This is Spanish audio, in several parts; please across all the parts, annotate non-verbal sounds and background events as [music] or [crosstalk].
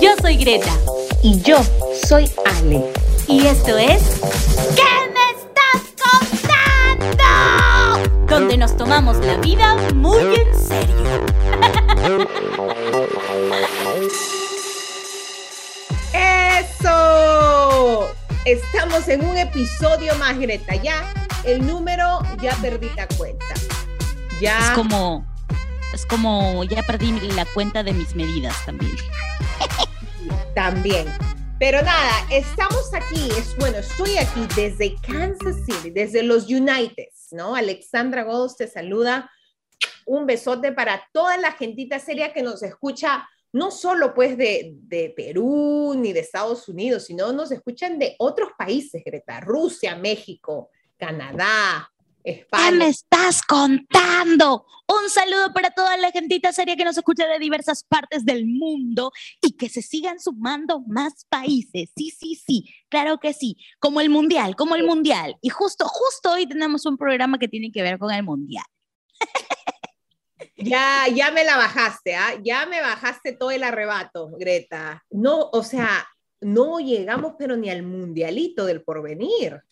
Yo soy Greta. Y yo soy Ale. Y esto es. ¿Qué me estás contando? Donde nos tomamos la vida muy en serio. ¡Eso! Estamos en un episodio más, Greta. Ya, el número, ya perdí la cuenta. Ya. Es como. Es como. Ya perdí la cuenta de mis medidas también. También. Pero nada, estamos aquí, es bueno, estoy aquí desde Kansas City, desde los Uniteds, ¿no? Alexandra Godos te saluda. Un besote para toda la gentita seria que nos escucha, no solo pues de, de Perú ni de Estados Unidos, sino nos escuchan de otros países, Greta, Rusia, México, Canadá, España. ¿Qué me estás contando? Un saludo para toda la gentita seria que nos escucha de diversas partes del mundo que se sigan sumando más países. Sí, sí, sí, claro que sí. Como el mundial, como el mundial. Y justo, justo hoy tenemos un programa que tiene que ver con el mundial. Ya, ya me la bajaste, ¿ah? Ya me bajaste todo el arrebato, Greta. No, o sea, no llegamos pero ni al mundialito del porvenir.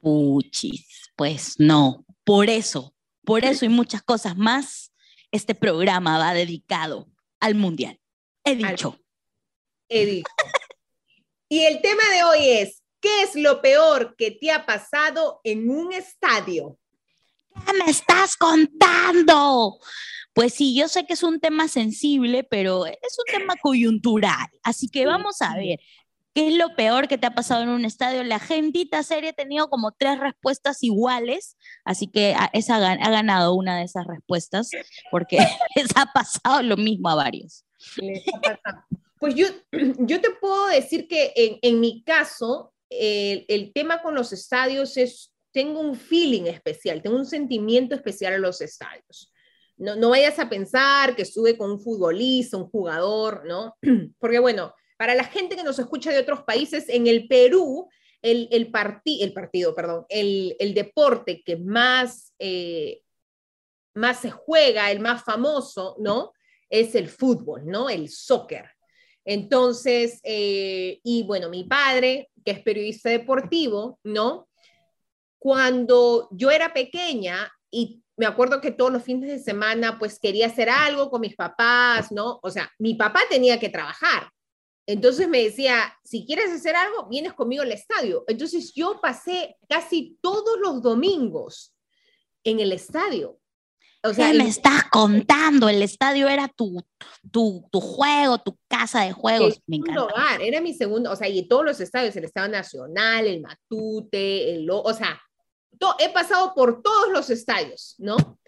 Puchis, pues no. Por eso, por eso y muchas cosas más, este programa va dedicado al mundial. He dicho. He dicho. y el tema de hoy es, ¿qué es lo peor que te ha pasado en un estadio? ¿Qué me estás contando? Pues sí, yo sé que es un tema sensible, pero es un tema coyuntural. Así que vamos a ver, ¿qué es lo peor que te ha pasado en un estadio? La gentita serie ha tenido como tres respuestas iguales, así que esa ha ganado una de esas respuestas, porque [laughs] les ha pasado lo mismo a varios. Pues yo, [clears throat] yo te puedo decir que en, mi caso, el, tema con los estadios es, tengo un feeling especial, tengo un sentimiento especial a los estadios. No, no vayas a pensar que estuve con un futbolista, un jugador, ¿no? [clears throat] Porque bueno, para la gente que nos escucha de otros países, en el Perú, el, el, el partido, perdón, el, el, deporte que más, eh, más se juega, el más famoso, ¿no? Es el fútbol, ¿no? El soccer. Entonces, eh, y bueno, mi padre, que es periodista deportivo, ¿no? Cuando yo era pequeña y me acuerdo que todos los fines de semana pues quería hacer algo con mis papás, ¿no? O sea, mi papá tenía que trabajar. Entonces me decía, si quieres hacer algo, vienes conmigo al estadio. Entonces yo pasé casi todos los domingos en el estadio. O sea, ¿Qué me estás contando? El estadio era tu, tu, tu juego, tu casa de juegos. Me encanta. Hogar, era mi segundo, o sea, y todos los estadios, el Estadio Nacional, el Matute, el, o sea, he pasado por todos los estadios, ¿no?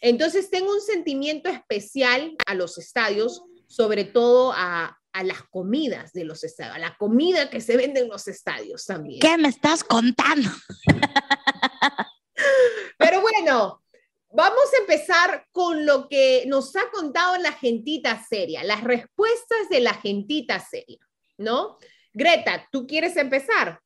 Entonces tengo un sentimiento especial a los estadios, sobre todo a, a, las comidas de los estadios, a la comida que se vende en los estadios también. ¿Qué me estás contando? [laughs] Pero bueno, vamos a empezar con lo que nos ha contado la gentita seria, las respuestas de la gentita seria, ¿no? Greta, ¿tú quieres empezar?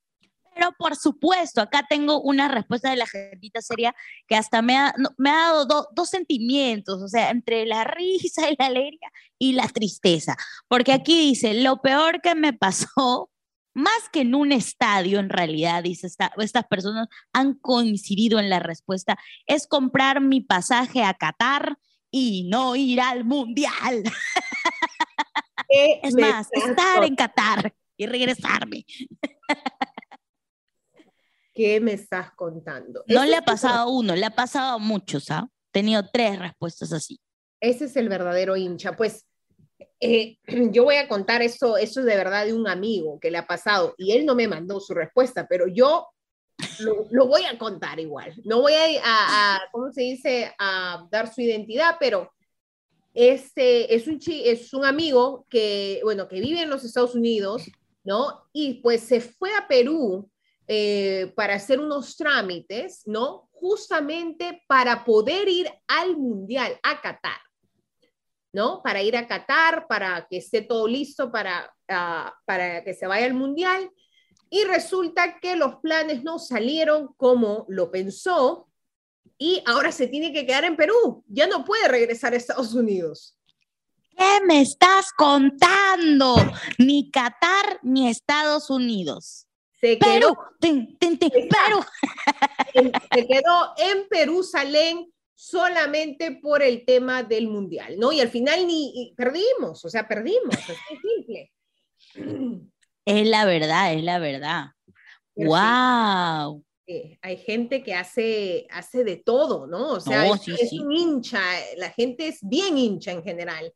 Pero por supuesto, acá tengo una respuesta de la gentita seria que hasta me ha, me ha dado dos sentimientos, o sea, entre la risa y la alegría y la tristeza. Porque aquí dice, lo peor que me pasó, más que en un estadio, en realidad, dice, esta, estas personas han coincidido en la respuesta, es comprar mi pasaje a Qatar y no ir al mundial. [laughs] es más, estar en Qatar y regresarme. ¿Qué me estás contando? No le ha pasado a uno, le ha pasado a muchos, ¿ah? Tenido tres respuestas así. Ese es el verdadero hincha. Pues eh, [clears throat] yo voy a contar eso, eso es de verdad de un amigo que le ha pasado y él no me mandó su respuesta, pero yo lo, lo voy a contar igual. No voy a, a, a, ¿cómo se dice?, a dar su identidad, pero este es un, es un amigo que, bueno, que vive en los Estados Unidos, ¿no? Y pues se fue a Perú eh, para hacer unos trámites, ¿no? Justamente para poder ir al Mundial, a Qatar, ¿no? Para ir a Qatar, para que esté todo listo para, uh, para que se vaya al Mundial. Y resulta que los planes no salieron como lo pensó y ahora se tiene que quedar en Perú. Ya no puede regresar a Estados Unidos. ¿Qué me estás contando? Ni Qatar ni Estados Unidos. Se Perú, quedó, tin, tin, tin, Perú. se quedó en Perusalén solamente por el tema del mundial, ¿no? Y al final ni perdimos, o sea, perdimos, de simple. Es la verdad, es la verdad. Pero ¡Wow! hay gente que hace, hace de todo, ¿no? O sea, No, es, sí, es sí. un hincha, la gente es bien hincha en general.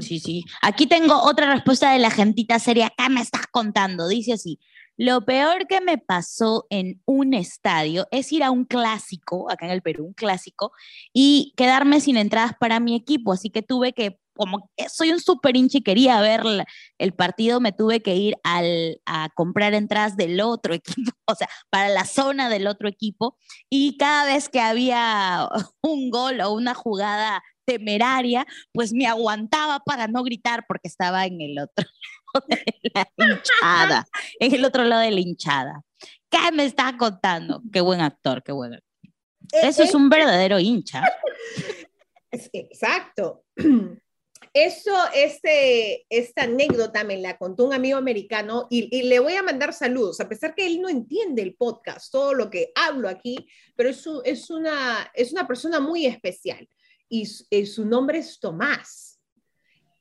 Sí, sí. Aquí tengo otra respuesta de la gentita seria. ¿Qué me estás contando? Dice así. Lo peor que me pasó en un estadio es ir a un clásico, acá en el Perú, un clásico, y quedarme sin entradas para mi equipo. Así que tuve que, como que soy un súper hincha y quería ver el partido, me tuve que ir a comprar entradas del otro [laughs] equipo, o sea, para la zona del otro equipo. Y cada vez que había [laughs] un gol o una jugada temeraria, pues me aguantaba para no gritar porque estaba en el otro [laughs] lado de la hinchada, en el otro lado de la hinchada. ¿Qué me estás contando? Qué buen actor, qué buen actor. Eh, Eso es un verdadero hincha. Exacto. [clears throat] Eso, este, esta anécdota me la contó un amigo americano y, y le voy a mandar saludos, a pesar que él no entiende el podcast, todo lo que hablo aquí, pero es, un- es, una, es una persona muy especial y, su- y su nombre es Tomás.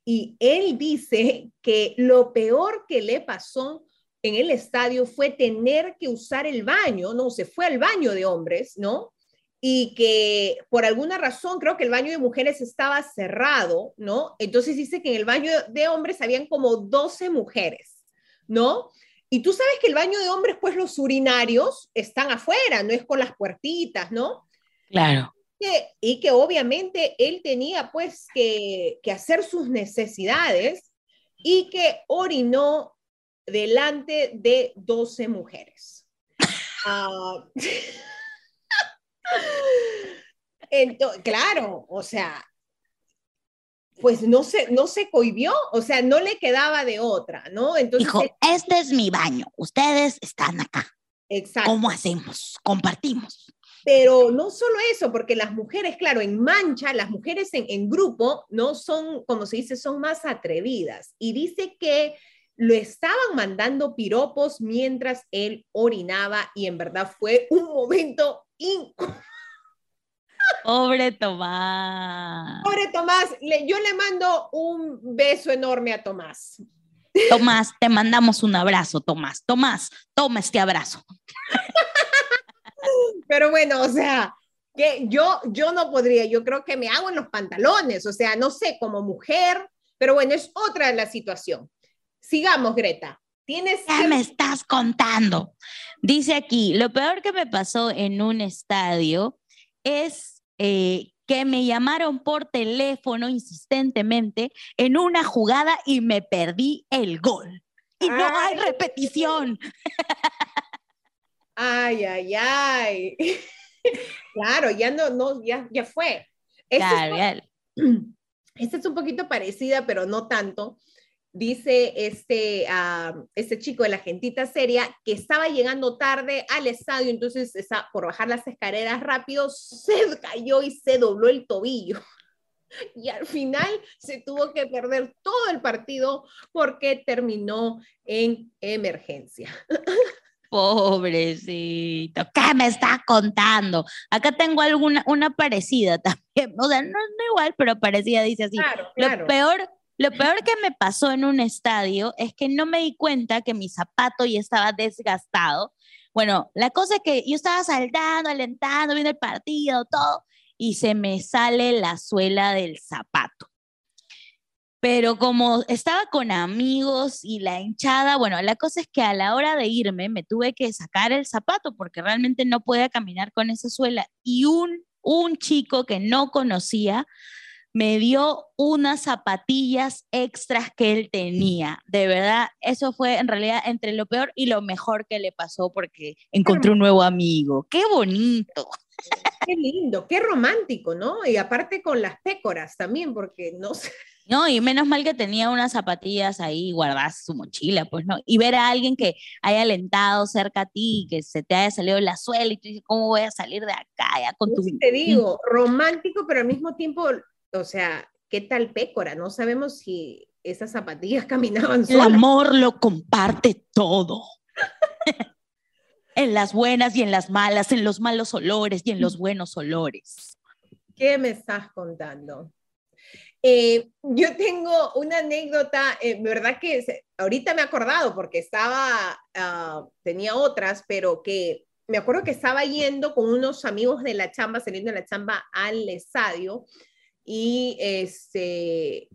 Y él dice que lo peor que le pasó en el estadio fue tener que usar el baño, ¿no? Se fue al baño de hombres, ¿no? y que por alguna razón creo que el baño de mujeres estaba cerrado, ¿no? Entonces dice que en el baño de hombres habían como 12 mujeres, ¿no? Y tú sabes que el baño de hombres, pues los urinarios están afuera, no es con las puertitas, ¿no? Claro. Que- y que obviamente él tenía pues que, que hacer sus necesidades y que orinó delante de 12 mujeres. Ah, [laughs] ento- claro, o sea, pues no se, no se cohibió, o sea, no le quedaba de otra, ¿no? Entonces, Dijo, este es mi baño, ustedes están acá. exacto. ¿Cómo hacemos? Compartimos. Pero no solo eso, porque las mujeres, claro, en mancha, las mujeres en, en grupo, ¿no? Son, como se dice, son más atrevidas. Y dice que lo estaban mandando piropos mientras él orinaba y en verdad fue un momento incómodo. Pobre Tomás. Pobre Tomás, le- yo le mando un beso enorme a Tomás. Tomás, te mandamos un abrazo, Tomás. Tomás, toma este abrazo. [laughs] Pero bueno, o sea, que yo, yo no podría, yo creo que me hago en los pantalones, o sea, no sé, como mujer, pero bueno, es otra la situación. Sigamos, Greta. Tienes ¿Qué me estás contando? Dice aquí, lo peor que me pasó en un estadio es eh, que me llamaron por teléfono insistentemente en una jugada y me perdí el gol. Y no hay Ay. repetición. [laughs] Ay, ay, ay. [laughs] claro, ya no, no, ya, ya fue. Esta Claro, es, [clears throat] esta es un poquito parecida, pero no tanto. Dice este, este chico de la gentita seria que estaba llegando tarde al estadio, entonces esa- por bajar las escaleras rápido se cayó y se dobló el tobillo. [laughs] Y al final se tuvo que perder todo el partido porque terminó en emergencia. [laughs] Pobrecito, ¿qué me está contando? Acá tengo alguna, una parecida [laughs] también, o sea, no, no igual, pero parecida, dice así. Claro, Lo peor, lo peor que me pasó en un estadio es que no me di cuenta que mi zapato ya estaba desgastado. Bueno, la cosa es que yo estaba saltando, alentando, viendo el partido, todo, y se me sale la suela del zapato. Pero como estaba con amigos y la hinchada, bueno, la cosa es que a la hora de irme me tuve que sacar el zapato porque realmente no podía caminar con esa suela. Y un, un chico que no conocía me dio unas zapatillas extras que él tenía. De verdad, eso fue en realidad entre lo peor y lo mejor que le pasó porque encontré un nuevo amigo. ¡Qué bonito! Qué lindo, qué romántico, ¿no? Y aparte con las pécoras también, porque no sé. No, y menos mal que tenía unas zapatillas ahí guardadas su mochila, pues no. Y ver a alguien que haya alentado cerca a ti, que se te haya salido la suela y tú dices, ¿cómo voy a salir de acá ya con tu... Te digo, romántico, pero al mismo tiempo, o sea, qué tal Pécora, no sabemos si esas zapatillas [laughs] caminaban El solas. amor lo comparte todo. en las buenas y en las malas, en los malos olores y en los buenos olores. ¿Qué me estás contando? Eh, yo tengo una anécdota, eh, verdad que se- ahorita me he acordado porque estaba, ah, tenía otras, pero que me acuerdo que estaba yendo con unos amigos de la chamba, saliendo de la chamba al estadio y este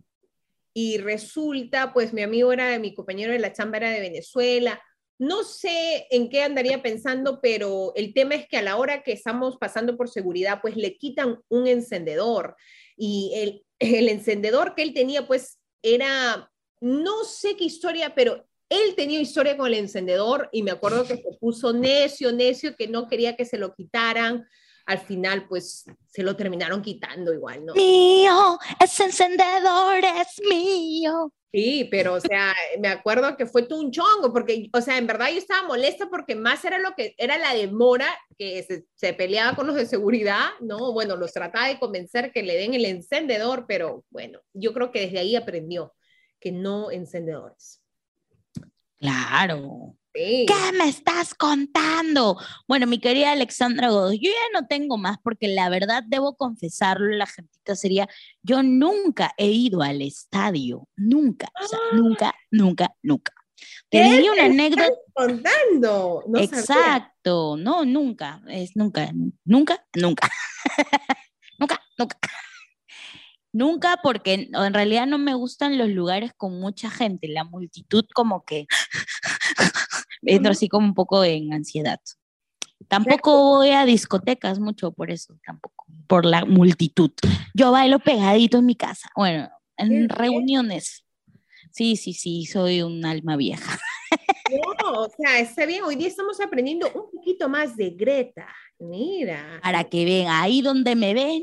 y resulta, pues mi amigo era, mi compañero de la chamba era de Venezuela. No sé en qué andaría pensando, pero el tema es que a la hora que estamos pasando por seguridad, pues le quitan un encendedor y el, el encendedor que él tenía, pues era, no sé qué historia, pero él tenía historia con el encendedor y me acuerdo que se puso necio, necio, que no quería que se lo quitaran. Al final, pues se lo terminaron quitando igual, ¿no? Mío, ese encendedor es mío. Sí, pero o sea, me acuerdo que fue todo un chongo, porque, o sea, en verdad yo estaba molesta porque más era lo que era la demora, que se, se peleaba con los de seguridad, ¿no? Bueno, los trataba de convencer que le den el encendedor, pero bueno, yo creo que desde ahí aprendió que no encendedores. Claro. Sí. ¿Qué me estás contando? Bueno, mi querida Alexandra Godoy, yo ya no tengo más porque la verdad debo confesarlo, la gentita sería, yo nunca he ido al estadio, nunca, o sea, nunca, nunca, nunca. ¿Qué Tenía una anécdota, Contando. No sabía. exacto, no, nunca, es nunca, nunca, nunca, [laughs] nunca, nunca. Nunca porque en realidad no me gustan los lugares con mucha gente, la multitud como que entro así como un poco en ansiedad. Tampoco voy a discotecas mucho por eso, tampoco, por la multitud. Yo bailo pegadito en mi casa, bueno, en reuniones. Sí, sí, sí, soy un alma vieja. No, o sea, está bien, hoy día estamos aprendiendo un poquito más de Greta. Mira. Para que vean, ahí donde me ven,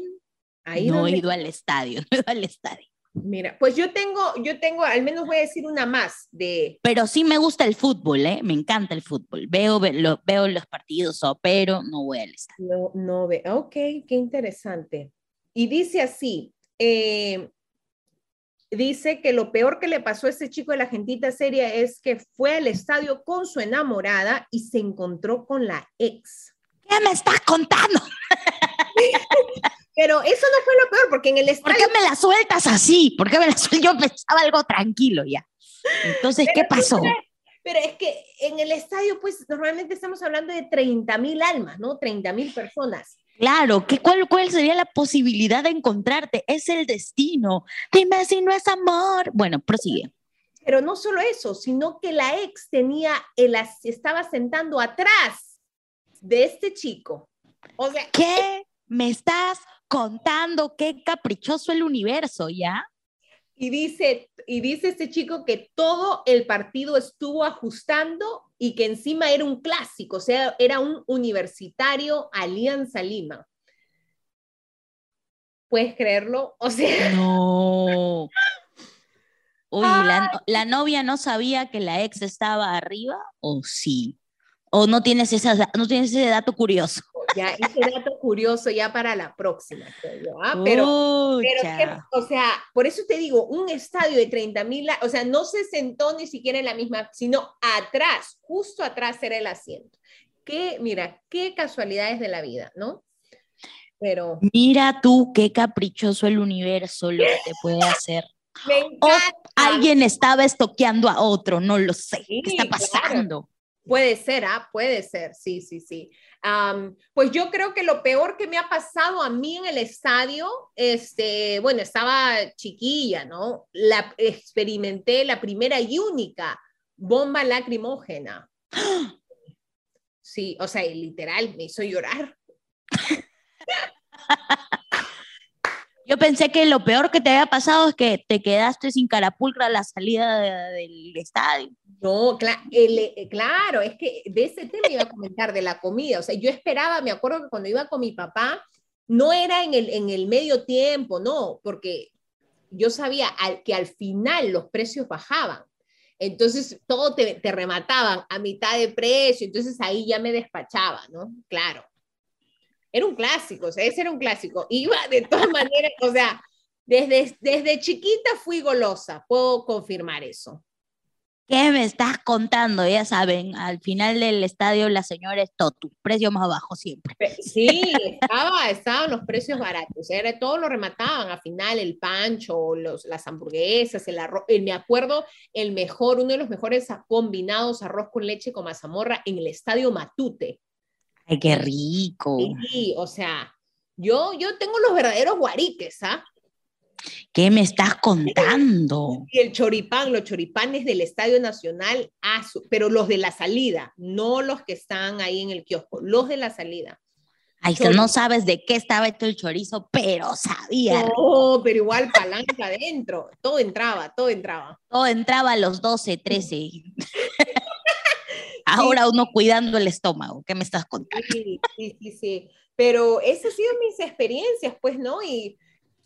Ahí no donde- he ido al estadio, [laughs] no he ido al estadio. Mira, pues yo tengo, yo tengo, al menos voy a decir una más de, Pero sí me gusta el fútbol, ¿eh? Me encanta el fútbol. Veo, lo- veo los partidos, pero no voy al estadio. no, no ve, ok, qué interesante. Y dice así, eh, dice que lo peor que le pasó a ese chico de la gentita seria es que fue al estadio con su enamorada y se encontró con la ex. ¿Qué me estás contando? [laughs] Pero eso no fue lo peor, porque en el ¿Por estadio... qué me la sueltas así? ¿Por qué me la sueltas? Yo pensaba algo tranquilo ya. Entonces, ¿qué pasó? Pero es que en el estadio, pues normalmente estamos hablando de 30 mil almas, ¿no? 30 mil personas. Claro, ¿qué, cuál, ¿cuál sería la posibilidad de encontrarte? Es el destino. Dime si no es amor. Bueno, prosigue. Pero no solo eso, sino que la ex tenía, el, estaba sentando atrás de este chico. O sea, ¿Qué me estás contando? Qué caprichoso el universo, ¿ya? y dice, y dice este chico que todo el partido estuvo ajustando y que encima era un clásico, o sea, era un universitario Alianza Lima. ¿Puedes creerlo? O sea, No. [laughs] Oye, la, la novia no sabía que la ex estaba arriba o sí? ¿O no tienes, esa, no tienes ese dato curioso? Ya ese dato curioso ya para la próxima, creo ¿ah? Pero, Pero, Pucha. que, o sea, por eso te digo, un estadio de 30 mil, o sea, no se sentó ni siquiera en la misma, sino atrás, justo atrás era el asiento. Qué, mira, qué casualidades de la vida, ¿no? Pero Mira tú qué caprichoso el universo lo que te puede hacer. me O alguien estaba estoqueando a otro, no lo sé. Sí, ¿Qué está claro. Puede ser, ¿ah? Puede ser, sí, sí, sí. Am, pues yo creo que lo peor que me ha pasado a mí en el estadio, este, bueno, estaba chiquilla, ¿no? La experimenté la primera y única bomba lacrimógena. [gasps] Sí, o sea, literal, me hizo llorar. [laughs] Yo pensé que lo peor que te había pasado es que te quedaste sin carapulcra a la salida de- del estadio. No, el- eh, claro, es que de ese tema iba a comentar, de la comida. O sea, yo esperaba, me acuerdo que cuando iba con mi papá, no era en el, en el medio tiempo, no, porque yo sabía que al final los precios bajaban. Entonces, todo te, te remataban a mitad de precio, entonces ahí ya me despachaba, ¿no? Claro. Era un clásico, o sea, ese era un clásico. Iba de todas [laughs] maneras, o sea, Desde, desde chiquita fui golosa, puedo confirmar eso. ¿Qué me estás contando? Ya saben, al final del estadio la señora es Totu, precio más bajo siempre. Sí, estaba, estaban los precios baratos, era, todo lo remataban al final, el pancho, los, las hamburguesas, el arroz, me acuerdo el mejor, uno de los mejores combinados arroz con leche con mazamorra en el estadio Matute. Ay, qué rico. Sí, o sea, yo, yo tengo los verdaderos guariques, ¿ah? ¿Qué me estás contando? Y el choripán, los choripanes del Estadio Nacional, pero los de la salida, no los que están ahí en el kiosco, los de la salida. Ay, no sabes de qué estaba esto el chorizo, pero sabía. No, pero igual palanca adentro, todo entraba, todo entraba. Todo entraba a los 12, 13. [laughs] Ahora uno cuidando el estómago, ¿qué me estás contando? Sí, sí, sí, sí. Pero esas han sido mis experiencias, pues, ¿no? Y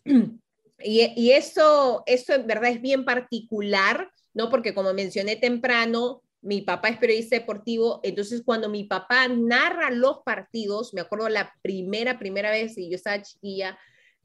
[clears throat] Y, y eso, eso en verdad es bien particular, ¿no? Porque como mencioné temprano, mi papá es periodista deportivo, entonces cuando mi papá narra los partidos, me acuerdo la primera, primera vez, y yo estaba chiquilla,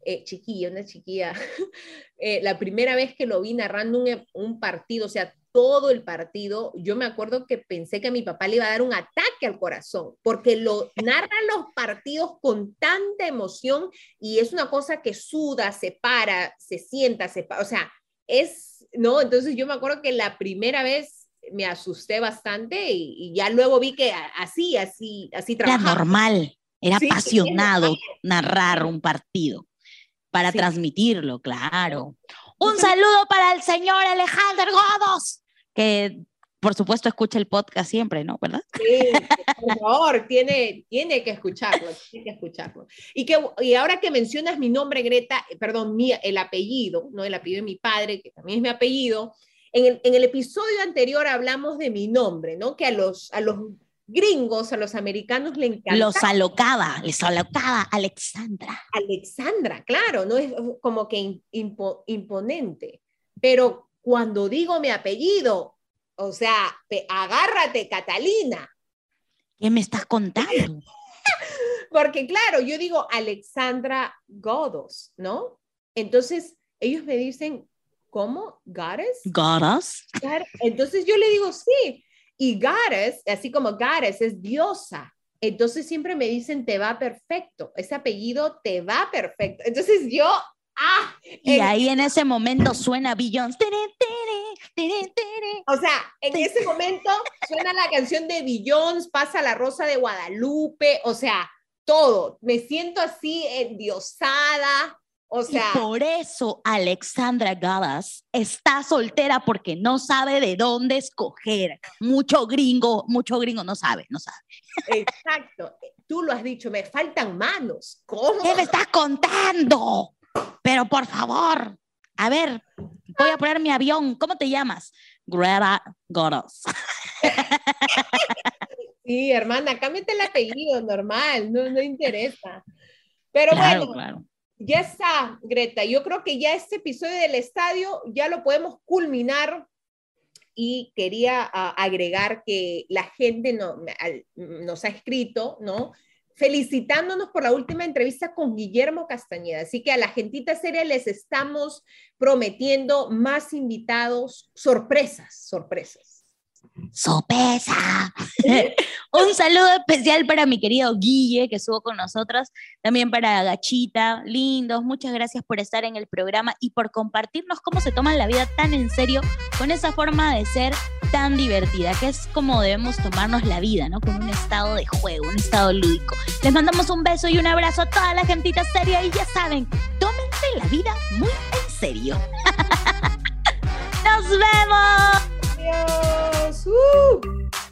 eh, chiquilla, una chiquilla, [laughs] eh, la primera vez que lo vi narrando un, un, partido, o sea, todo el partido, yo me acuerdo que pensé que a mi papá le iba a dar un ataque al corazón, porque lo [laughs] narra los partidos con tanta emoción y es una cosa que suda, se para, se sienta, se para, o sea, es, ¿no? Entonces yo me acuerdo que la primera vez me asusté bastante y, ya luego vi que así, así, así trabajaba. Era normal, era apasionado narrar un partido para transmitirlo, claro. Un saludo para el señor Alejandro Godos que por supuesto escucha el podcast siempre, ¿no? ¿Verdad? Sí, por favor, tiene, tiene que escucharlo, tiene que escucharlo. Y, que, y ahora que mencionas mi nombre, Greta, eh, perdón, mi, el apellido, ¿no? El apellido de mi padre, que también es mi apellido, en el, en el episodio anterior hablamos de mi nombre, ¿no? Que a los, a los gringos, a los americanos le encanta. Los alocaba, les alocaba Alexandra. Alexandra, claro, ¿no? Es como que imponente. Pero cuando digo mi apellido, o sea, agárrate, Catalina. ¿Qué me estás contando? [laughs] Porque claro, yo digo Alexandra Godos, ¿no? Entonces, ellos me dicen, ¿cómo? ¿Goddess? ¿Goddess? Entonces yo le digo, sí. Y Goddess, así como Goddess, es diosa. Entonces siempre me dicen, te va perfecto. Ese apellido te va perfecto. Entonces yo Ah, y ahí en ese momento suena Beyoncé. O sea, en ese momento suena la canción de Beyoncé, pasa la Rosa de Guadalupe, o sea, todo. Me siento así endiosada. O sea, y por eso Alexandra Gadas está soltera porque no sabe de dónde escoger. Mucho gringo, mucho gringo no sabe, no sabe. Exacto. Tú lo has dicho, me faltan manos. ¿Cómo? ¿Qué me estás contando? Pero por favor, a ver, voy a poner mi avión. ¿Cómo te llamas? Greta Goros. [laughs] Sí, hermana, cámbiate el apellido, normal, no, no interesa. Pero bueno, ya está, Greta. Yo creo que ya este episodio del estadio ya lo podemos culminar y quería ah, agregar que la gente no, nos ha escrito, ¿no? Felicitándonos por la última entrevista con Guillermo Castañeda. Así que a la gentita seria les estamos prometiendo más invitados, sorpresas, sorpresas. ¡Sorpresa! [laughs] Un saludo especial para mi querido Guille, que estuvo con nosotros, también para Gachita, lindos, muchas gracias por estar en el programa y por compartirnos cómo se toman la vida tan en serio con esa forma de ser tan divertida, que es como debemos tomarnos la vida, ¿no? Con un estado de juego, un estado lúdico. Les mandamos un beso y un abrazo a toda la gentita seria y ya saben, tómense la vida muy en serio. [laughs] ¡Nos vemos! ¡Adiós! ¡Uh!